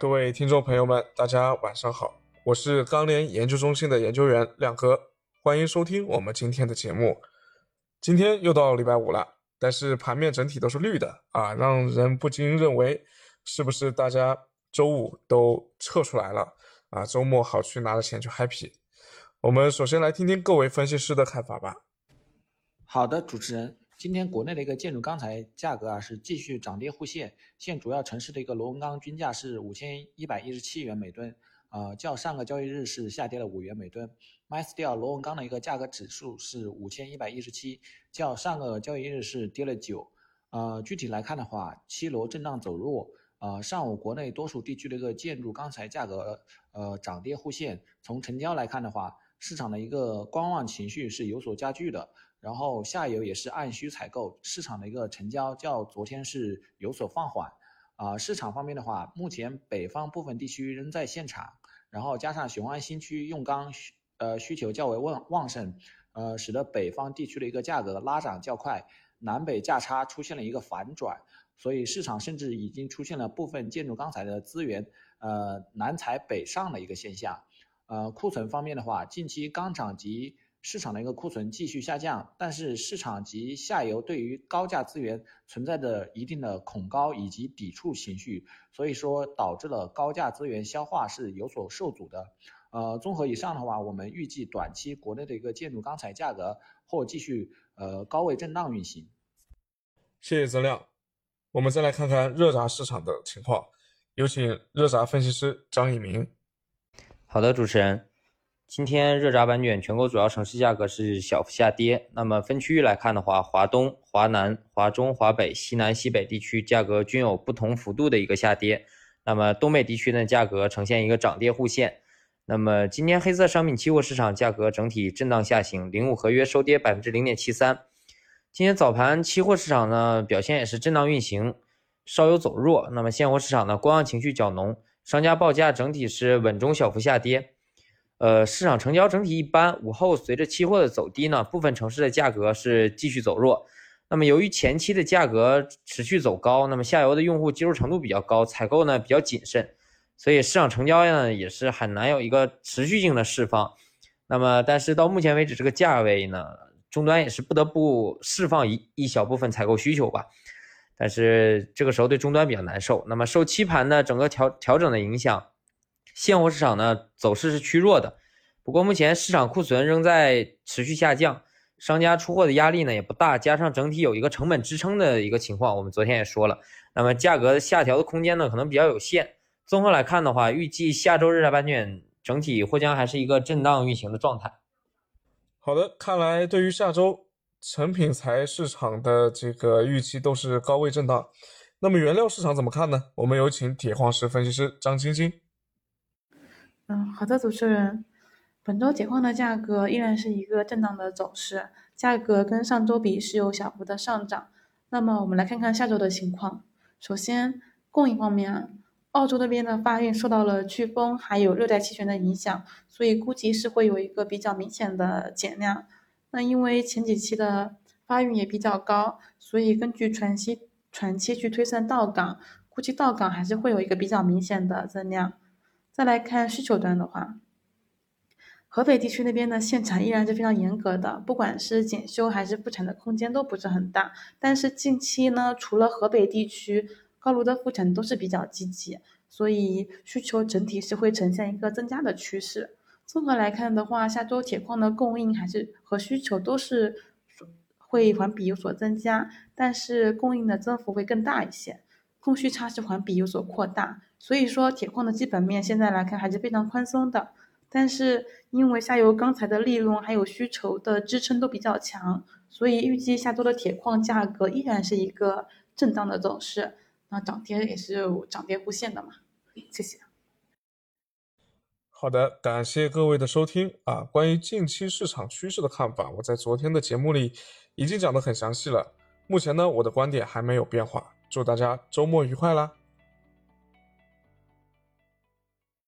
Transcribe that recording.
各位听众朋友们，大家晚上好，我是钢联研究中心的研究员亮哥，欢迎收听我们今天的节目。今天又到礼拜五了，但是盘面整体都是绿的啊，让人不禁认为是不是大家周五都撤出来了啊？周末好去拿着钱去 happy。我们首先来听听各位分析师的看法吧。好的，主持人。今天国内的一个建筑钢材价格啊是继续涨跌互现，现主要城市的一个螺纹钢均价是五千一百一十七元每吨，呃，较上个交易日是下跌了五元每吨。MySteel 螺纹钢的一个价格指数是五千一百一十七，较上个交易日是跌了九。呃，具体来看的话，七螺震荡走弱。呃，上午国内多数地区的一个建筑钢材价格呃涨跌互现。从成交来看的话，市场的一个观望情绪是有所加剧的。然后下游也是按需采购，市场的一个成交较昨天是有所放缓，啊，市场方面的话，目前北方部分地区仍在限产，然后加上雄安新区用钢需呃需求较为旺旺盛，呃，使得北方地区的一个价格拉涨较快，南北价差出现了一个反转，所以市场甚至已经出现了部分建筑钢材的资源呃南采北上的一个现象，呃，库存方面的话，近期钢厂及市场的一个库存继续下降，但是市场及下游对于高价资源存在着一定的恐高以及抵触情绪，所以说导致了高价资源消化是有所受阻的。呃，综合以上的话，我们预计短期国内的一个建筑钢材价格或继续呃高位震荡运行。谢谢曾亮，我们再来看看热轧市场的情况，有请热轧分析师张一鸣。好的，主持人。今天热轧板卷全国主要城市价格是小幅下跌。那么分区域来看的话，华东、华南、华中、华北、西南、西北地区价格均有不同幅度的一个下跌。那么东北地区呢，价格呈现一个涨跌互现。那么今天黑色商品期货市场价格整体震荡下行，零五合约收跌百分之零点七三。今天早盘期货市场呢表现也是震荡运行，稍有走弱。那么现货市场呢观望情绪较浓，商家报价整体是稳中小幅下跌。呃，市场成交整体一般。午后随着期货的走低呢，部分城市的价格是继续走弱。那么由于前期的价格持续走高，那么下游的用户接受程度比较高，采购呢比较谨慎，所以市场成交呢也是很难有一个持续性的释放。那么但是到目前为止这个价位呢，终端也是不得不释放一一小部分采购需求吧。但是这个时候对终端比较难受。那么受期盘的整个调调整的影响。现货市场呢走势是趋弱的，不过目前市场库存仍在持续下降，商家出货的压力呢也不大，加上整体有一个成本支撑的一个情况，我们昨天也说了，那么价格下调的空间呢可能比较有限。综合来看的话，预计下周日轧板卷整体或将还是一个震荡运行的状态。好的，看来对于下周成品材市场的这个预期都是高位震荡。那么原料市场怎么看呢？我们有请铁矿石分析师张晶晶。嗯，好的，主持人。本周铁矿的价格依然是一个震荡的走势，价格跟上周比是有小幅的上涨。那么我们来看看下周的情况。首先，供应方面，澳洲那边的发运受到了飓风还有热带气旋的影响，所以估计是会有一个比较明显的减量。那因为前几期的发运也比较高，所以根据船期船期去推算到港，估计到港还是会有一个比较明显的增量。再来看需求端的话，河北地区那边的限产依然是非常严格的，不管是检修还是复产的空间都不是很大。但是近期呢，除了河北地区高炉的复产都是比较积极，所以需求整体是会呈现一个增加的趋势。综合来看的话，下周铁矿的供应还是和需求都是会环比有所增加，但是供应的增幅会更大一些，供需差是环比有所扩大。所以说，铁矿的基本面现在来看还是非常宽松的，但是因为下游钢材的利润还有需求的支撑都比较强，所以预计下周的铁矿价格依然是一个震荡的走势，那涨跌也是涨跌互现的嘛。谢谢。好的，感谢各位的收听啊。关于近期市场趋势的看法，我在昨天的节目里已经讲得很详细了。目前呢，我的观点还没有变化。祝大家周末愉快啦！